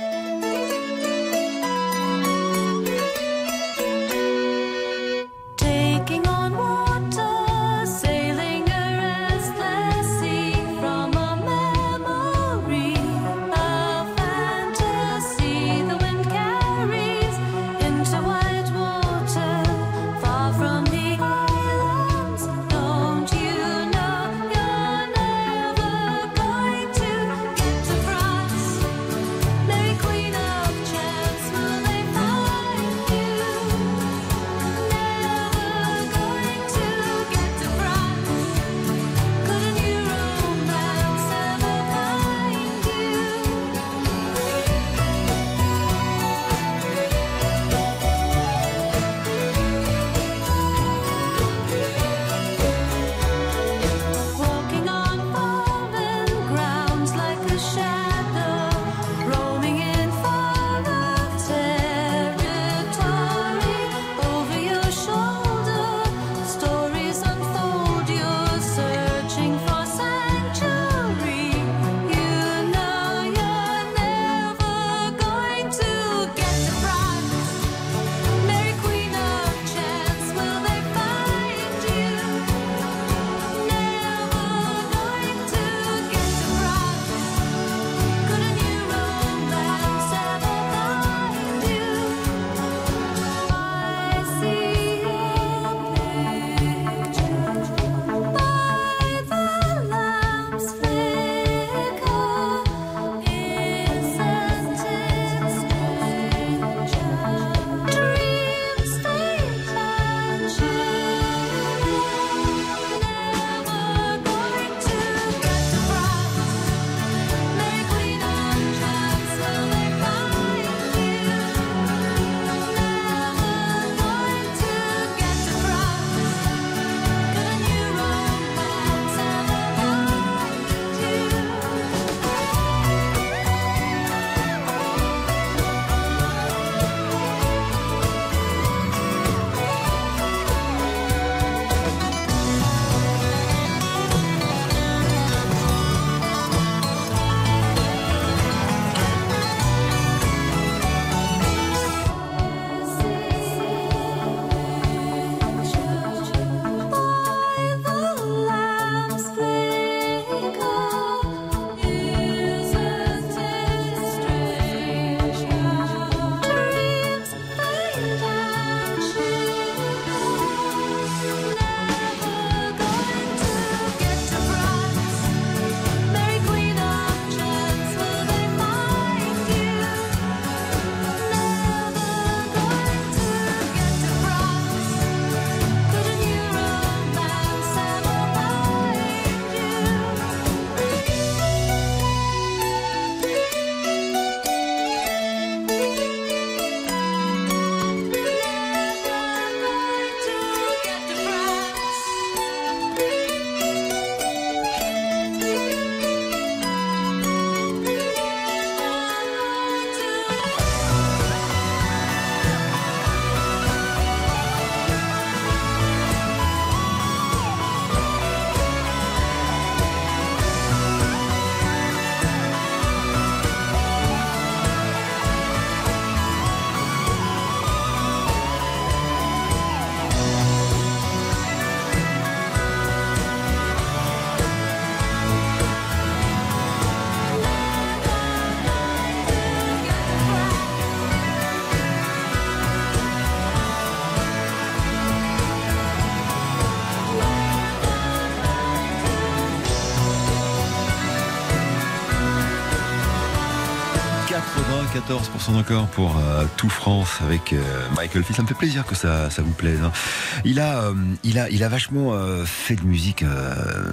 94% encore pour euh, tout France avec euh, Michael Field. Ça me fait plaisir que ça, ça vous plaise. hein. Il a, euh, il a, il a vachement fait de musique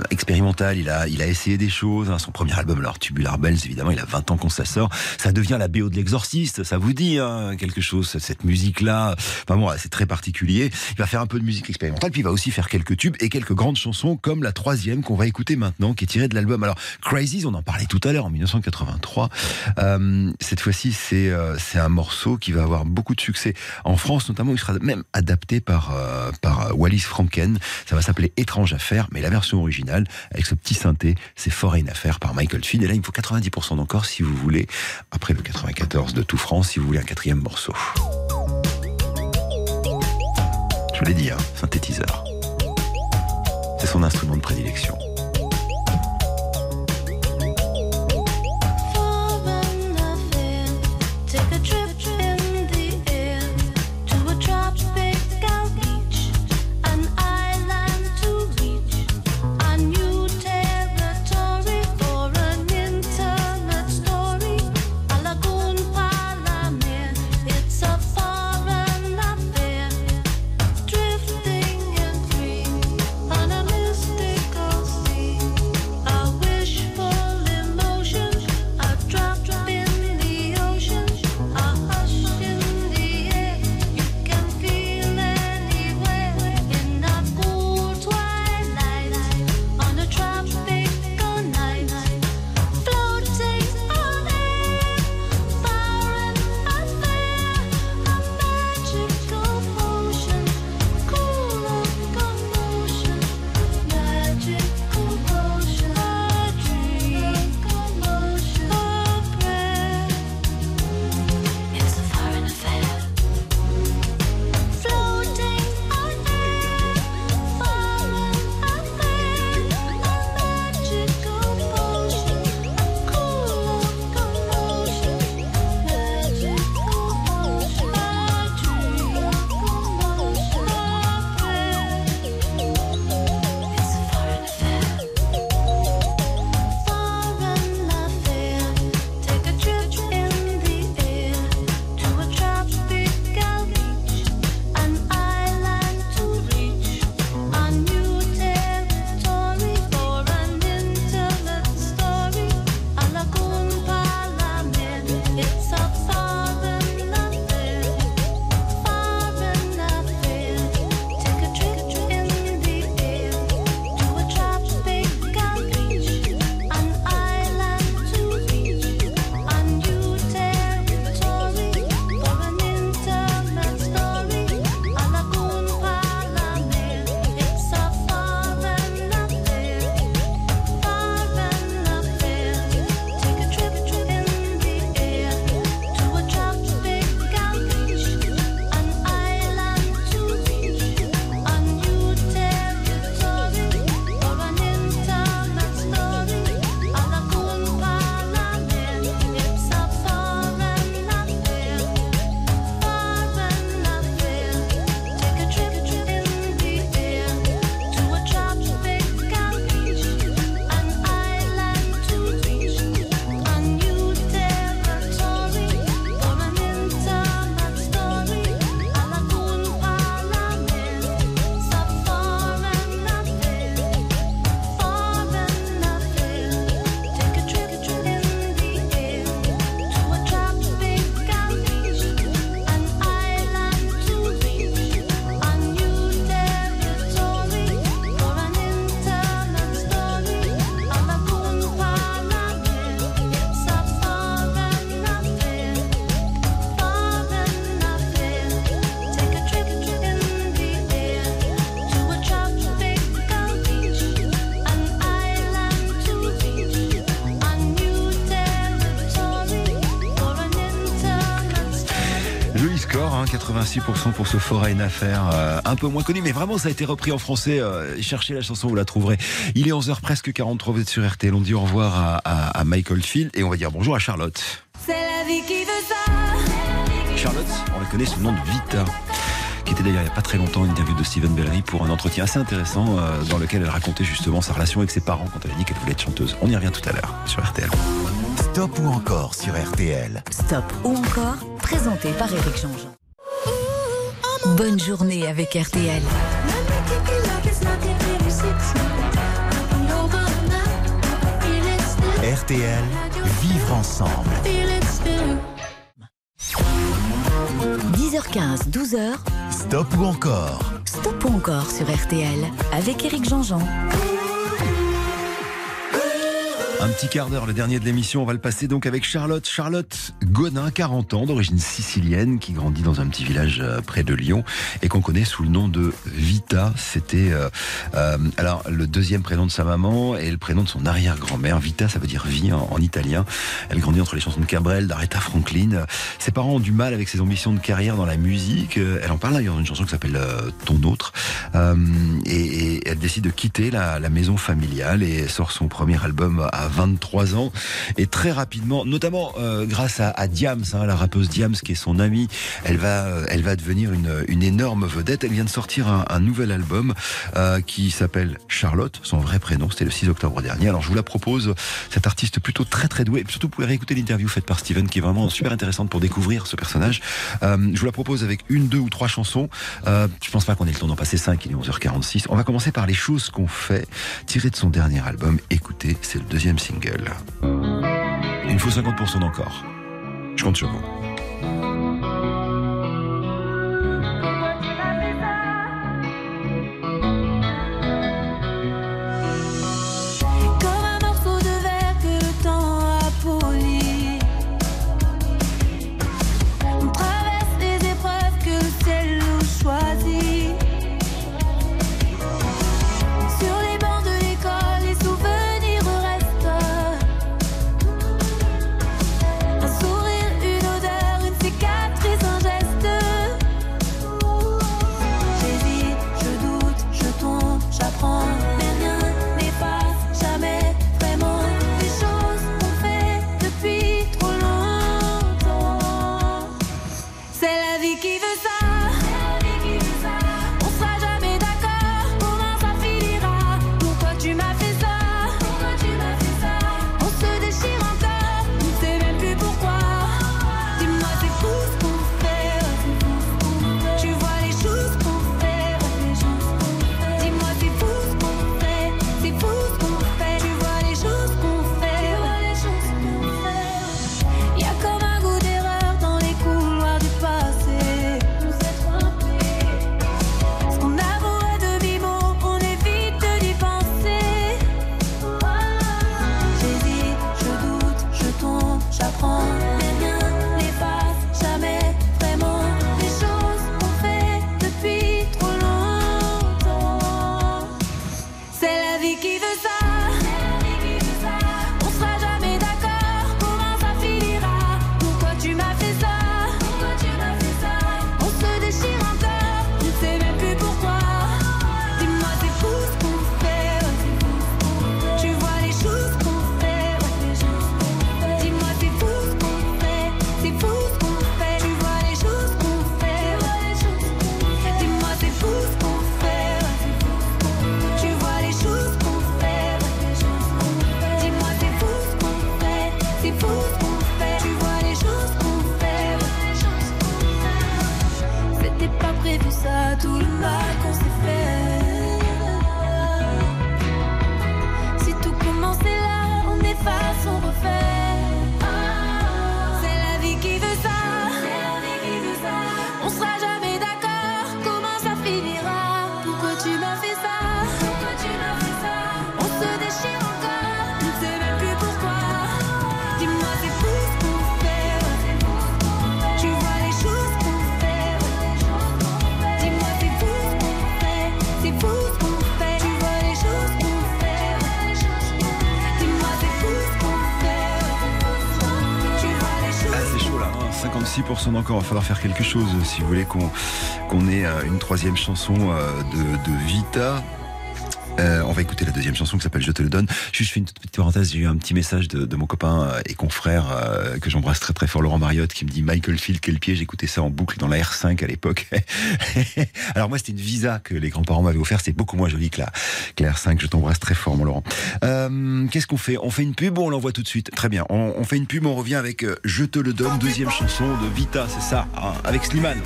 expérimentale. Il a, il a essayé des choses. hein. Son premier album, alors Tubular Bells, évidemment, il a 20 ans quand ça sort. Ça devient la BO de l'exorciste. Ça vous dit hein, quelque chose cette musique-là? Enfin bon, c'est très particulier. Il va faire un peu de musique expérimentale, puis il va aussi faire quelques tubes et quelques grandes chansons, comme la troisième qu'on va écouter maintenant, qui est tirée de l'album. Alors Crazies, on en parlait tout à l'heure en 1983. Euh, cette fois-ci, c'est euh, c'est un morceau qui va avoir beaucoup de succès en France, notamment. Il sera même adapté par euh, par Wallis Franken. Ça va s'appeler Étrange Affaire, mais la version originale avec ce petit synthé, c'est Foreign Affaire par Michael Field. Et là, il me faut 90% d'encore si vous voulez, après le 94 de tout France, si vous voulez un quatrième morceau. Je vous l'ai dit, hein, synthétiseur. C'est son instrument de prédilection. 6% pour ce Fora une affaire euh, un peu moins connu, mais vraiment ça a été repris en français. Euh, cherchez la chanson, vous la trouverez. Il est 11h presque 43, vous êtes sur RTL. On dit au revoir à, à, Michael Field et on va dire bonjour à Charlotte. C'est la vie qui veut ça. Charlotte, on la connaît sous le nom de Vita qui était d'ailleurs il n'y a pas très longtemps une interview de Steven Bellery pour un entretien assez intéressant euh, dans lequel elle racontait justement sa relation avec ses parents quand elle a dit qu'elle voulait être chanteuse. On y revient tout à l'heure sur RTL. Stop ou encore sur RTL. Stop ou encore, présenté par Eric Jean-Jean. Bonne journée avec RTL. RTL, vivre ensemble. 10h15, 12h, Stop ou encore? Stop ou encore sur RTL avec Éric Jean-Jean. Un petit quart d'heure, le dernier de l'émission, on va le passer donc avec Charlotte. Charlotte Gonin, 40 ans, d'origine sicilienne, qui grandit dans un petit village euh, près de Lyon et qu'on connaît sous le nom de Vita. C'était euh, euh, alors le deuxième prénom de sa maman et le prénom de son arrière-grand-mère. Vita, ça veut dire vie en, en italien. Elle grandit entre les chansons de Cabrel, d'Aretha Franklin. Ses parents ont du mal avec ses ambitions de carrière dans la musique. Euh, Elle en parle d'ailleurs dans une chanson qui s'appelle euh, Ton autre. Et, et elle décide de quitter la, la maison familiale et sort son premier album à 23 ans. Et très rapidement, notamment euh, grâce à, Diams, hein, la rappeuse Diams qui est son amie, elle va, euh, elle va devenir une, énorme vedette. Elle vient de sortir un, nouvel album euh, qui s'appelle Charlotte, son vrai prénom. C'était le 6 octobre dernier. Alors je vous la propose, cette artiste plutôt très très douée. Et surtout, vous pouvez réécouter l'interview faite par Steven qui est vraiment super intéressante pour découvrir ce personnage. Je vous la propose avec une, deux ou trois chansons. Euh, je pense pas qu'on ait le temps d'en passer cinq. Il est 11h46. On va commencer par les choses qu'on fait, tirées de son dernier album. Écoutez, c'est le deuxième single. Il faut 50% d'encore. Je compte sur vous. 6% encore, Il va falloir faire quelque chose si vous voulez qu'on ait euh, une troisième chanson euh, de Vita. Euh, on va écouter la deuxième chanson qui s'appelle Je te le donne. Juste, je fais une toute petite parenthèse. J'ai eu un petit message de, de mon copain euh, et confrère euh, que j'embrasse très très fort, Laurent Mariotte, qui me dit Michael Field, quel pied. J'écoutais ça en boucle dans la R5 à l'époque. Alors moi, c'était une visa que les grands-parents m'avaient offert. C'est beaucoup moins joli que la, que la R5. Je t'embrasse très fort, mon Laurent. Euh, Qu'est-ce qu'on fait? On fait une pub ou on l'envoie tout de suite? Très bien. On, on fait une pub. On revient avec Je te le donne, deuxième chanson de Vita. C'est ça, hein, avec Slimane.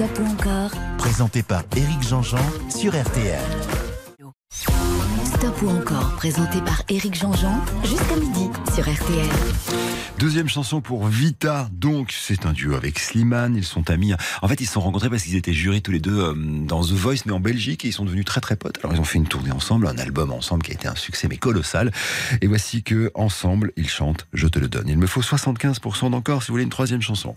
Stop ou encore Présenté par Éric Jean-Jean sur RTL. Stop ou encore, présenté par Éric Jean-Jean, jusqu'à midi sur RTL. Deuxième chanson pour Vita, donc c'est un duo avec Slimane, ils sont amis. En fait, ils se sont rencontrés parce qu'ils étaient jurés tous les deux euh, dans The Voice, mais en Belgique, et ils sont devenus très très potes. Alors ils ont fait une tournée ensemble, un album ensemble qui a été un succès mais colossal. Et voici que ensemble, ils chantent Je te le donne. Il me faut 75% d'encore si vous voulez une troisième chanson.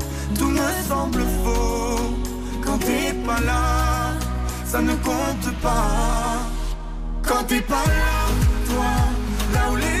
tout me semble faux. Quand t'es pas là, ça ne compte pas. Quand t'es pas là, toi, là où les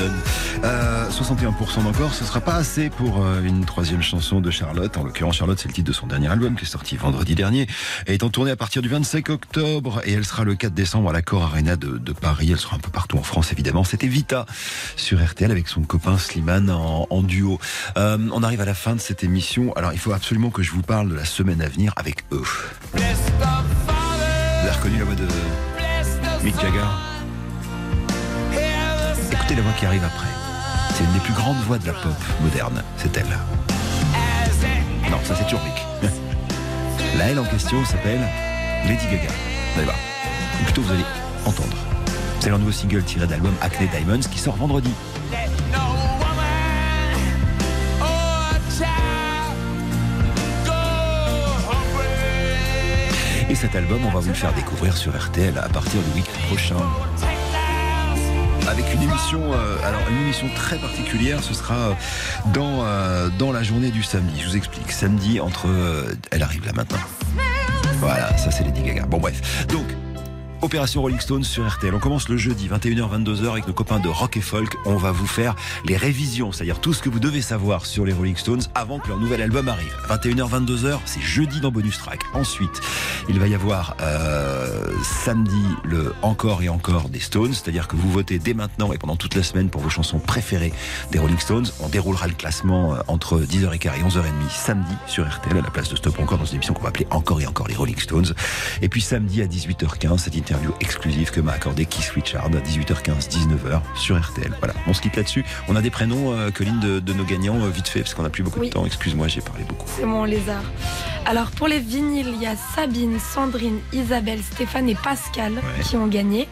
Donne, je te le donne. Euh, 61% d'encore, ce sera pas assez pour euh, une troisième chanson de Charlotte. En l'occurrence, Charlotte, c'est le titre de son dernier album qui est sorti vendredi dernier. Elle est en tournée à partir du 25 octobre et elle sera le 4 décembre à l'Accor Arena de, de Paris. Elle sera un peu partout en France, évidemment. C'était Vita sur RTL avec son copain Slimane en, en duo. Euh, on arrive à la fin de cette émission. Alors, il faut absolument que je vous parle de la semaine à venir avec eux. Vous avez reconnu la voix de Mick Jagger? Écoutez la voix qui arrive après. C'est une des plus grandes voix de la pop moderne, c'est elle. Non, ça c'est Turbic. La elle en question s'appelle Lady Gaga. Allez voir. Ou plutôt vous allez entendre. C'est leur nouveau single tiré de l'album Acne Diamonds qui sort vendredi. Et cet album, on va vous le faire découvrir sur RTL à partir du week-end prochain. Avec une émission, euh, alors une émission très particulière, ce sera euh, dans, euh, dans la journée du samedi. Je vous explique. Samedi entre, elle arrive là maintenant. Voilà, ça c'est Lady Gaga. Bon bref. Donc, Opération Rolling Stones sur RTL. On commence le jeudi 21h-22h avec nos copains de Rock et Folk. On va vous faire les révisions, c'est-à-dire tout ce que vous devez savoir sur les Rolling Stones avant que leur nouvel album arrive. 21h-22h, c'est jeudi dans Bonus Track. Ensuite, il va y avoir euh, samedi le encore et encore des Stones, c'est-à-dire que vous votez dès maintenant et pendant toute la semaine pour vos chansons préférées des Rolling Stones. On déroulera le classement euh, entre 10h15 et 11h30 samedi sur RTL à la place de Stop Encore dans une émission qu'on va appeler Encore et encore les Rolling Stones. Et puis samedi à 18h15, cette exclusive que m'a accordé Keith Richard à 18h15, 19h sur RTL. Voilà, on se quitte là-dessus. On a des prénoms, euh, Colline, de, de nos gagnants, euh, vite fait, parce qu'on n'a plus beaucoup Oui. de temps. Excuse-moi, j'ai parlé beaucoup. C'est mon lézard. Alors pour les vinyles, il y a Sabine, Sandrine, Isabelle, Stéphane et Pascal Ouais. qui ont gagné.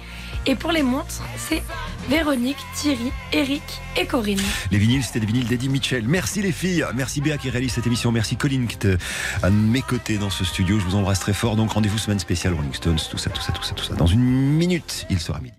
Et pour les montres, c'est Véronique, Thierry, Eric et Corinne. Les vinyles, c'était des vinyles d'Eddie Mitchell. Merci les filles. Merci Béa qui réalise cette émission. Merci Colline qui est à mes côtés dans ce studio. Je vous embrasse très fort. Donc rendez-vous semaine spéciale Rolling Stones, tout ça, tout ça, tout ça, tout ça. Dans une minute, il sera midi.